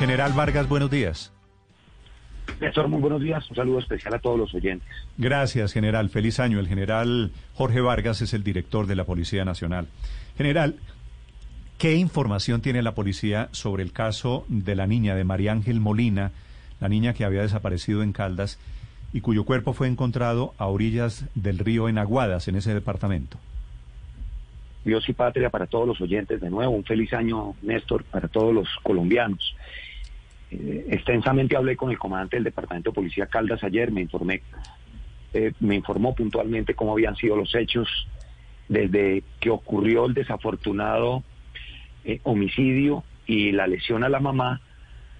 General Vargas, buenos días. Néstor, muy buenos días. Un saludo especial a todos los oyentes. Gracias, general. Feliz año. El general Jorge Vargas es el director de la Policía Nacional. General, ¿qué información tiene la policía sobre el caso de la niña de María Ángel Molina, la niña que había desaparecido en Caldas y cuyo cuerpo fue encontrado a orillas del río en Aguadas, en ese departamento? Dios y patria para todos los oyentes. De nuevo, un feliz año, Néstor, para todos los colombianos. Eh, extensamente hablé con el comandante del Departamento de Policía Caldas ayer, me informé, eh, me informó puntualmente cómo habían sido los hechos desde que ocurrió el desafortunado eh, homicidio y la lesión a la mamá,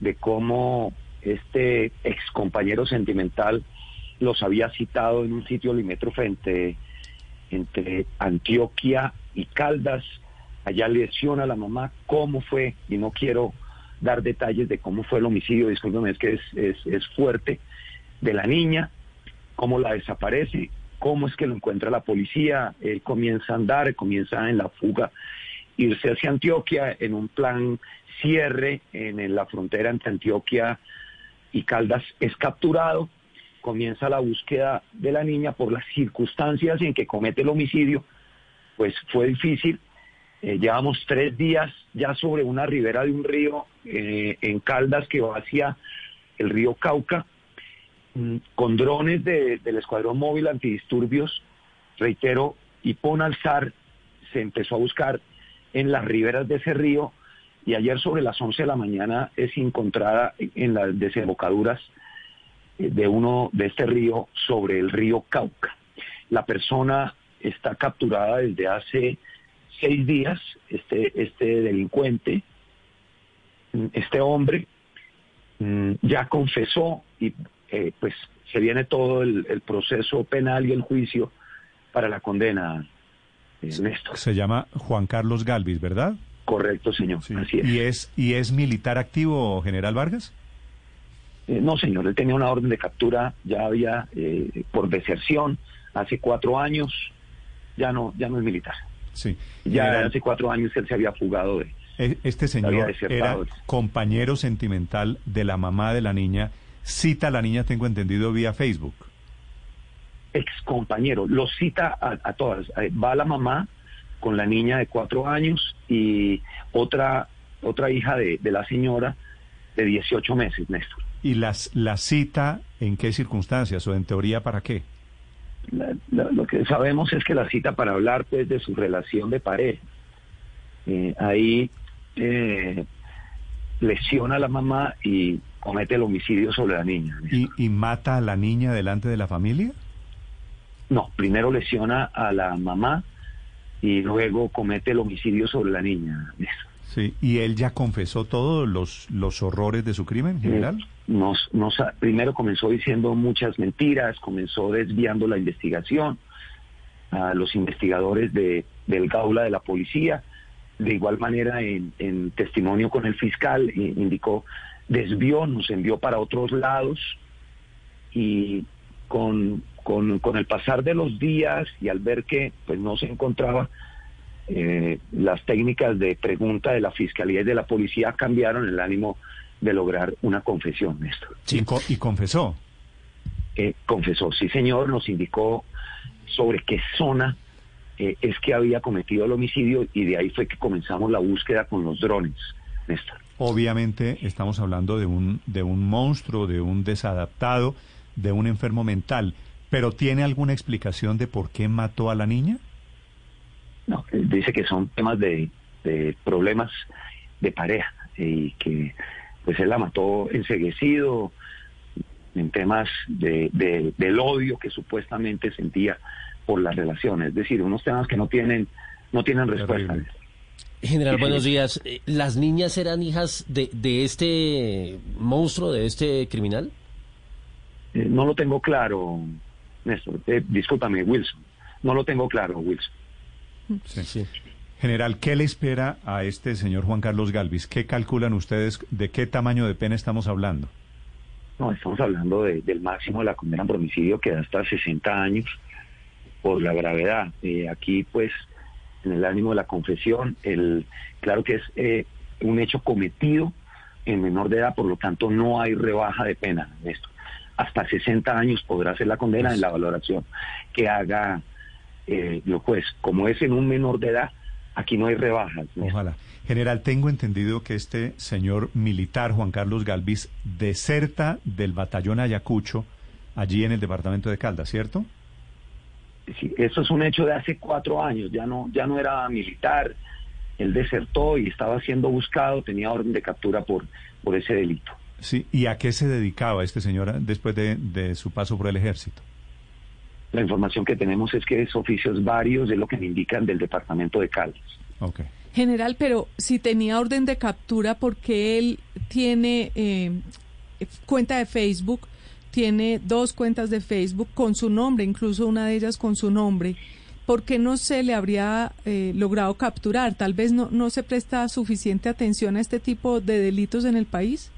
de cómo este ex compañero sentimental los había citado en un sitio limítrofe entre, entre Antioquia y Caldas, allá lesiona a la mamá, cómo fue, y no quiero dar detalles de cómo fue el homicidio, discúlpeme, es que es, es, es fuerte, de la niña, cómo la desaparece, cómo es que lo encuentra la policía, él comienza a andar, comienza en la fuga, irse hacia Antioquia en un plan cierre en la frontera entre Antioquia y Caldas, es capturado, comienza la búsqueda de la niña por las circunstancias en que comete el homicidio, pues fue difícil, eh, llevamos tres días ya sobre una ribera de un río eh, en Caldas que va hacia el río Cauca, mm, con drones de- del Escuadrón Móvil Antidisturbios, reitero, y pon alzar, se empezó a buscar en las riberas de ese río y ayer sobre las 11 de la mañana es encontrada en las desembocaduras eh, de uno de este río sobre el río Cauca. La persona está capturada desde hace seis días, este, este delincuente, este hombre, mm, ya confesó y eh, pues se viene todo el, el proceso penal y el juicio para la condena, eh, Néstor. Se llama Juan Carlos Galvis, ¿verdad? Correcto, señor. Sí. Así es. ¿Y es, ¿Y es militar activo, general Vargas? Eh, no, señor, él tenía una orden de captura, ya había eh, por deserción hace cuatro años, ya no, ya no es militar. Sí. Ya General, hace cuatro años él se había fugado de... e- este señor era compañero sentimental de la mamá de la niña. Cita a la niña, tengo entendido, vía Facebook. ex compañero, lo cita a, a todas. Eh, Va la mamá con la niña de cuatro años y otra, otra hija de, de la señora de 18 meses, Néstor. ¿Y las, la cita en qué circunstancias o en teoría para qué? La- la- lo que sabemos es que la cita para hablar pues de su relación de pareja. Eh, ahí eh, lesiona a la mamá y comete el homicidio sobre la niña. ¿Y, y mata a la niña delante de la familia? No, primero lesiona a la mamá y luego comete el homicidio sobre la niña. Sí. ¿Y él ya confesó todos los, los horrores de su crimen, general? Eh, Nos, nos, primero comenzó diciendo muchas mentiras, comenzó desviando la investigación a los investigadores de, del Gaula de la policía. De igual manera, en, en testimonio con el fiscal, i- indicó, desvió, nos envió para otros lados y con, con, con el pasar de los días y al ver que pues no se encontraba, eh, las técnicas de pregunta de la fiscalía y de la policía cambiaron el ánimo de lograr una confesión, Néstor. Y confesó. Eh, confesó, sí señor, nos indicó sobre qué zona eh, es que había cometido el homicidio y de ahí fue que comenzamos la búsqueda con los drones, Néstor. Obviamente estamos hablando de un, de un monstruo, de un desadaptado, de un enfermo mental. ¿Pero tiene alguna explicación de por qué mató a la niña? No, él dice que son temas de, de problemas de pareja y que pues él la mató enseguecido en temas de, de- del odio que supuestamente sentía por la relación, es decir, unos temas que no tienen no tienen respuesta. General, buenos días. Eh, ¿Las niñas eran hijas de, de este monstruo, de este criminal? Eh, no lo tengo claro, Néstor. Eh, discúlpame, Wilson. No lo tengo claro, Wilson. Sí. Sí. General, ¿qué le espera a este señor Juan Carlos Galvis? ¿Qué calculan ustedes? ¿De qué tamaño de pena estamos hablando? No, estamos hablando de- del máximo de la condena por homicidio que da hasta 60 años por la gravedad. Eh, aquí, pues, en el ánimo de la confesión, el, claro que es eh, un hecho cometido en menor de edad, por lo tanto no hay rebaja de pena en esto. Hasta 60 años podrá ser la condena en la valoración que haga eh, el juez. Como es en un menor de edad, aquí no hay rebajas. Ojalá. General, tengo entendido que este señor militar, Juan Carlos Galvis, deserta del batallón Ayacucho, allí en el departamento de Caldas, ¿cierto? Sí, eso es un hecho de hace cuatro años, ya no, ya no era militar, él desertó y estaba siendo buscado, tenía orden de captura por, por ese delito. Sí. ¿Y a qué se dedicaba este señor después de, de su paso por el ejército? La información que tenemos es que es oficios varios, es lo que me indican del departamento de Caldas. Ok. General, pero si tenía orden de captura porque él tiene eh, cuenta de Facebook, tiene dos cuentas de Facebook con su nombre, incluso una de ellas con su nombre, ¿por qué no se le habría eh, logrado capturar? Tal vez no, no se presta suficiente atención a este tipo de delitos en el país.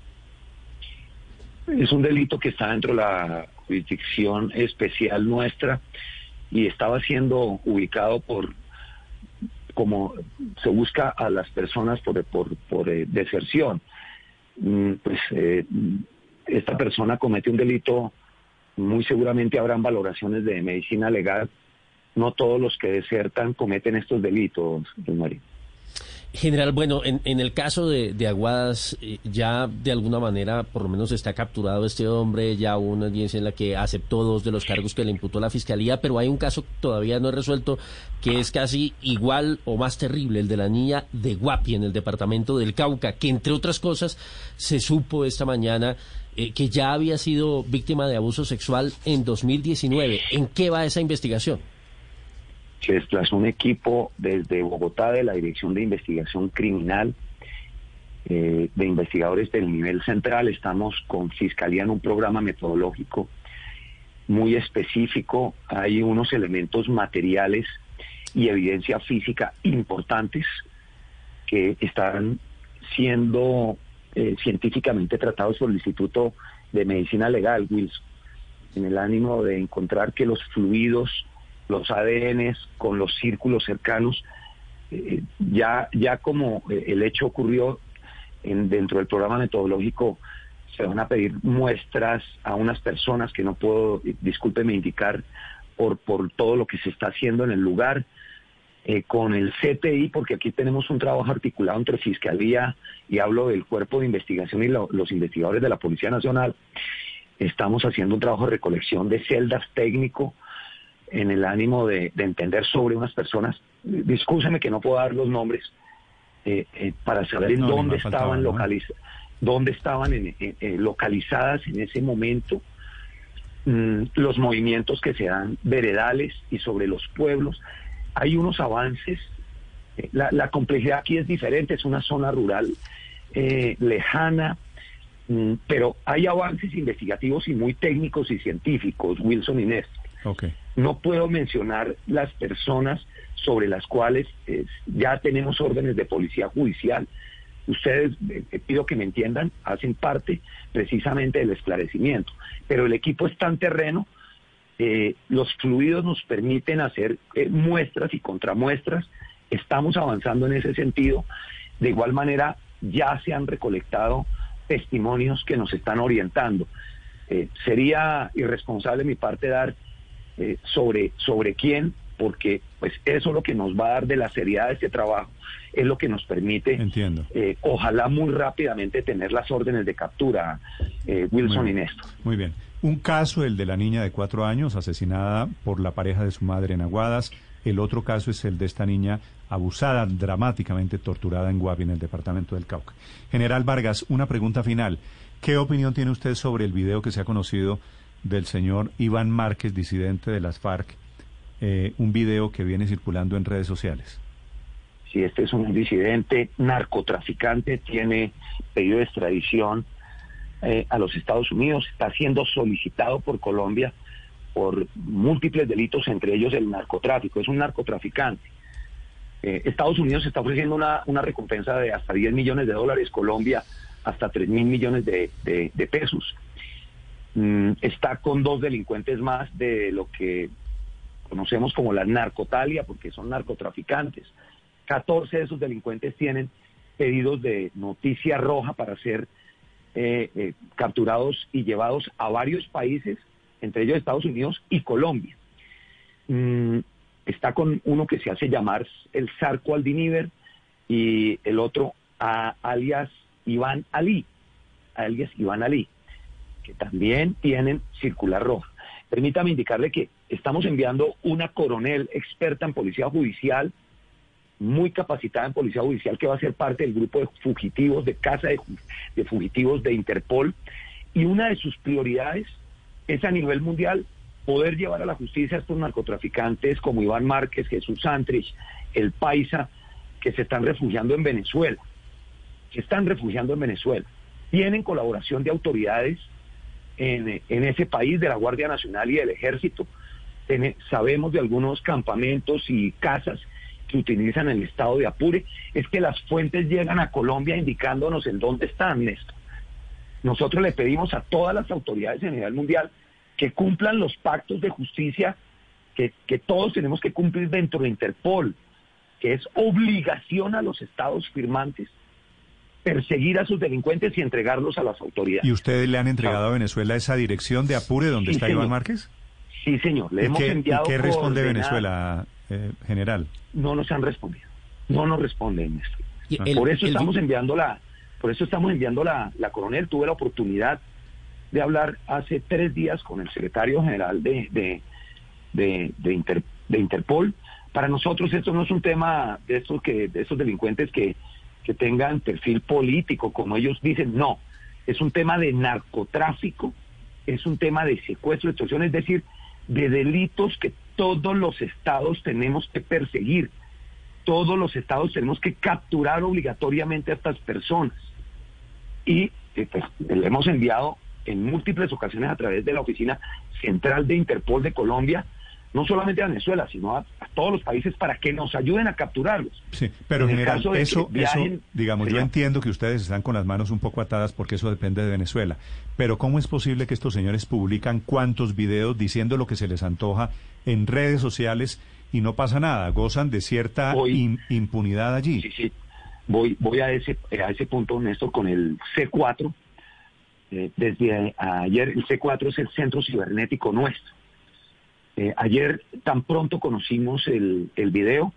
Es un delito que está dentro de la jurisdicción especial nuestra y estaba siendo ubicado por como se busca a las personas por, por, por eh, deserción. Mm, Pues eh, esta persona comete un delito, muy seguramente habrán valoraciones de medicina legal. No todos los que desertan cometen estos delitos, Mario. General, bueno, en, en el caso de, de Aguadas, eh, ya de alguna manera, por lo menos está capturado este hombre, ya hubo una audiencia en la que aceptó dos de los cargos que le imputó la fiscalía, pero hay un caso todavía no es resuelto, que es casi igual o más terrible, el de la niña de Guapi en el departamento del Cauca, que entre otras cosas se supo esta mañana eh, que ya había sido víctima de abuso sexual en 2019. ¿En qué va esa investigación? Se desplazó un equipo desde Bogotá de la Dirección de Investigación Criminal, eh, de investigadores del nivel central. Estamos con Fiscalía en un programa metodológico muy específico. Hay unos elementos materiales y evidencia física importantes que están siendo eh, científicamente tratados por el Instituto de Medicina Legal, Wilson, en el ánimo de encontrar que los fluidos los ADNs con los círculos cercanos, eh, ya, ya como eh, el hecho ocurrió en, dentro del programa metodológico, se van a pedir muestras a unas personas que no puedo, eh, discúlpeme indicar, por, por todo lo que se está haciendo en el lugar, con el CTI, porque aquí tenemos un trabajo articulado entre Fiscalía y hablo del Cuerpo de Investigación y lo- los investigadores de la Policía Nacional. Estamos haciendo un trabajo de recolección de celdas técnico en el ánimo de, de entender sobre unas personas. Discúlpeme que no puedo dar los nombres eh, eh, para saber en No, dónde faltaba, estaban ¿no? dónde estaban en- en- eh, localizadas en ese momento mm, los movimientos que se dan veredales y sobre los pueblos. Hay unos avances, eh, la, la complejidad aquí es diferente, es una zona rural eh, lejana, mm, pero hay avances investigativos y muy técnicos y científicos, Wilson y Néstor. No puedo mencionar las personas sobre las cuales eh, ya tenemos órdenes de policía judicial. Ustedes, eh, eh, pido que me entiendan, hacen parte precisamente del esclarecimiento. Pero el equipo está en terreno, los fluidos nos permiten hacer muestras y contramuestras, estamos avanzando en ese sentido. De igual manera, ya se han recolectado testimonios que nos están orientando. Sería irresponsable mi parte dar eh, sobre, sobre quién, porque pues eso es lo que nos va a dar de la seriedad de este trabajo, es lo que nos permite, Entiendo. eh, ojalá muy rápidamente tener las órdenes de captura, eh, Wilson y. Néstor. Muy bien. Un caso, el de la niña de cuatro años, asesinada por la pareja de su madre en Aguadas. El otro caso es el de esta niña abusada, dramáticamente torturada en Guapi, en el departamento del Cauca. General Vargas, una pregunta final. ¿Qué opinión tiene usted sobre el video que se ha conocido del señor Iván Márquez, disidente de las FARC? eh, un video que viene circulando en redes sociales. si este es un disidente narcotraficante, tiene pedido de extradición eh, a los Estados Unidos, está siendo solicitado por Colombia por múltiples delitos, entre ellos el narcotráfico, es un narcotraficante. Eh, Estados Unidos está ofreciendo una, una, recompensa de hasta 10 millones de dólares, Colombia hasta 3 mil millones de, de, pesos. Mm, está con dos delincuentes más de lo que conocemos como la narcotalia, porque son narcotraficantes. 14 de esos delincuentes tienen pedidos de noticia roja para ser eh, eh, capturados y llevados a varios países, entre ellos Estados Unidos y Colombia. Mm, está con uno que se hace llamar el Sarco Aldiniver y el otro alias Iván Ali, alias Iván Ali, que también tienen circular roja. Permítame indicarle que estamos enviando una coronel experta en policía judicial muy capacitada en policía judicial que va a ser parte del grupo de fugitivos, de casa de, fugitivos de Interpol. Y una de sus prioridades es a nivel mundial poder llevar a la justicia a estos narcotraficantes como Iván Márquez, Jesús Santrich, el Paisa, que se están refugiando en Venezuela, que están refugiando en Venezuela. Tienen colaboración de autoridades en, ese país, de la Guardia Nacional y del Ejército. sabemos de algunos campamentos y casas que utilizan el estado de Apure, es que las fuentes llegan a Colombia indicándonos en dónde están, Néstor. Nosotros le pedimos a todas las autoridades a nivel mundial que cumplan los pactos de justicia que todos tenemos que cumplir dentro de Interpol, que es obligación a los estados firmantes perseguir a sus delincuentes y entregarlos a las autoridades. ¿Y ustedes le han entregado a Venezuela esa dirección de Apure donde está Iván Márquez? Sí, señor. Le hemos enviado. ¿y ¿Qué responde Venezuela, eh, general? No nos han respondido. No nos responden esto. por eso estamos enviando la, por eso estamos enviando la, la coronel. Tuve la oportunidad de hablar hace tres días con el secretario general de, de, de, de, Interpol. Para nosotros esto no es un tema de estos que, de estos delincuentes que, que tengan perfil político, como ellos dicen, no. Es un tema de narcotráfico, es un tema de secuestro, extorsión, es decir, de delitos que todos los estados tenemos que perseguir. Todos los estados tenemos que capturar obligatoriamente a estas personas. Y eh, pues, le hemos enviado en múltiples ocasiones a través de la Oficina Central de Interpol de Colombia no solamente a Venezuela, sino a, todos los países para que nos ayuden a capturarlos. Sí, pero en general, eso, digamos, yo entiendo que ustedes están con las manos un poco atadas porque eso depende de Venezuela, pero ¿cómo es posible que estos señores publican cuántos videos diciendo lo que se les antoja en redes sociales y no pasa nada? ¿Gozan de cierta impunidad allí? Sí, sí. Voy, voy a ese, a ese punto, Néstor, con el C4. Eh, desde ayer, el C4 es el centro cibernético nuestro eh, ayer tan pronto conocimos el, el video,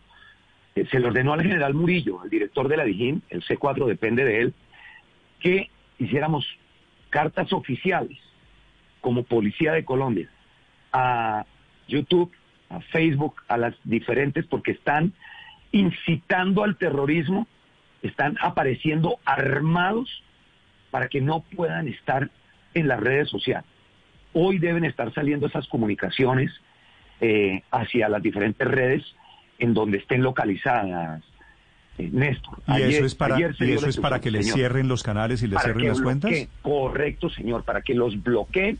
eh, se le ordenó al general Murillo, el director de la DIJÍN, el C4 depende de él, que hiciéramos cartas oficiales como Policía de Colombia a YouTube, a Facebook, a las diferentes, porque están incitando al terrorismo, están apareciendo armados para que no puedan estar en las redes sociales. Hoy deben estar saliendo esas comunicaciones eh, hacia las diferentes redes en donde estén localizadas. Eh, Néstor. ¿Y eso es para, eso es para que les cierren los canales y les cierren las cuentas? Correcto, señor, para que los bloqueen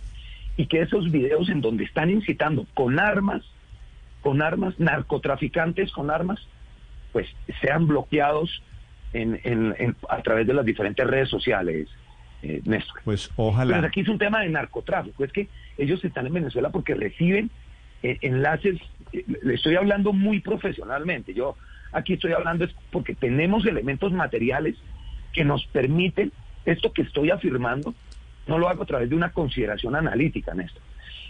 y que esos videos en donde están incitando con armas, con armas, narcotraficantes con armas, pues sean bloqueados en, en, a través de las diferentes redes sociales. Eh, Néstor. Pues ojalá. Pero aquí es un tema de narcotráfico, es que ellos están en Venezuela porque reciben enlaces, eh, le estoy hablando muy profesionalmente, yo aquí estoy hablando es porque tenemos elementos materiales que nos permiten esto que estoy afirmando, no lo hago a través de una consideración analítica, Néstor.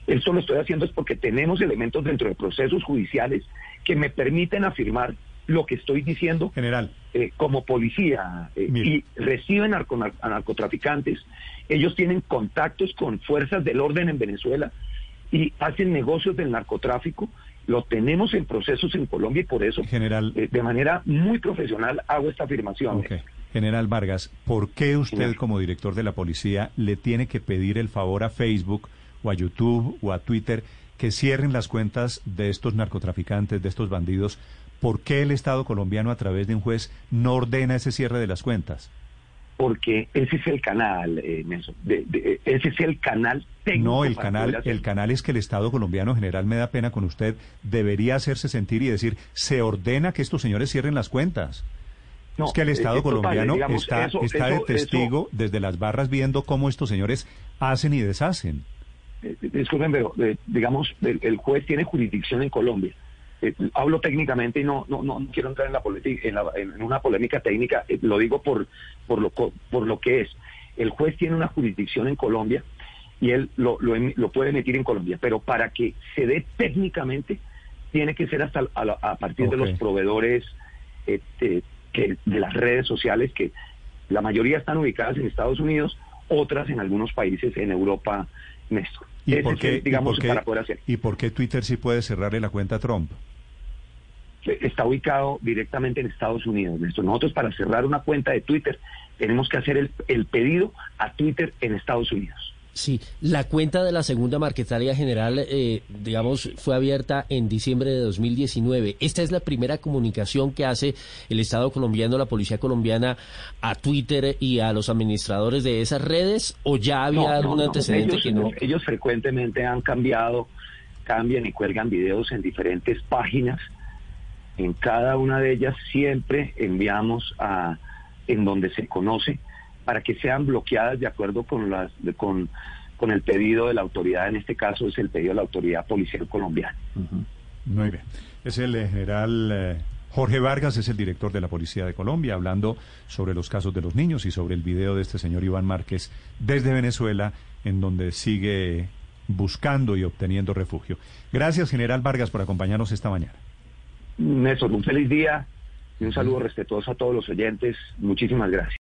Esto lo estoy haciendo es porque tenemos elementos dentro de procesos judiciales que me permiten afirmar lo que estoy diciendo General. Eh, como policía y reciben a narcotraficantes. Ellos tienen contactos con fuerzas del orden en Venezuela y hacen negocios del narcotráfico. Lo tenemos en procesos en Colombia y por eso, General, eh, de manera muy profesional, hago esta afirmación. General Vargas, ¿por qué usted como director de la policía le tiene que pedir el favor a Facebook o a YouTube o a Twitter que cierren las cuentas de estos narcotraficantes, de estos bandidos, ¿por qué el Estado colombiano a través de un juez no ordena ese cierre de las cuentas? Porque ese es el canal, eh, Nelson, de- de- ese es el canal técnico. No, el canal, el canal es que el Estado colombiano en general me da pena con usted, debería hacerse sentir y decir, se ordena que estos señores cierren las cuentas. No, es que el eh, Estado es total, colombiano digamos, está, eso- está de eso- testigo desde las barras viendo cómo estos señores hacen y deshacen. Eh, disculpen, pero eh, digamos, el, el juez tiene jurisdicción en Colombia. Eh, hablo técnicamente y no, no, no quiero entrar en, la en, la- en una polémica técnica, eh, lo digo por, por, lo, por lo que es. El juez tiene una jurisdicción en Colombia y él lo, lo, em- lo puede emitir en Colombia, pero para que se dé técnicamente, tiene que ser hasta a, la- a partir de los proveedores eh, eh, que, de las redes sociales, que la mayoría están ubicadas en Estados Unidos, otras en algunos países en Europa, Néstor. ¿Y Ese por qué, digamos, y por qué- para poder hacer. ¿Y por qué Twitter sí puede cerrarle la cuenta a Trump? Está ubicado directamente en Estados Unidos, Néstor. Nosotros para cerrar una cuenta de Twitter tenemos que hacer el, el pedido a Twitter en Estados Unidos. Sí, la cuenta de la segunda Marquetaria General, eh, digamos, fue abierta en diciembre de 2019. Esta es la primera comunicación que hace el Estado colombiano, la Policía colombiana, a Twitter y a los administradores de esas redes, o ya había No, algún no, antecedente ellos, que no. Ellos frecuentemente han cambiado, cambian y cuelgan videos en diferentes páginas. En cada una de ellas siempre enviamos a en donde se conoce para que sean bloqueadas de acuerdo con las con el pedido de la autoridad. En este caso es el pedido de la autoridad policial colombiana. Muy bien. Es el eh, general eh, Jorge Vargas, es el director de la Policía de Colombia, hablando sobre los casos de los niños y sobre el video de este señor Iván Márquez desde Venezuela, en donde sigue buscando y obteniendo refugio. Gracias, general Vargas, por acompañarnos esta mañana. Néstor, un feliz día y un saludo respetuoso a todos los oyentes. Muchísimas gracias.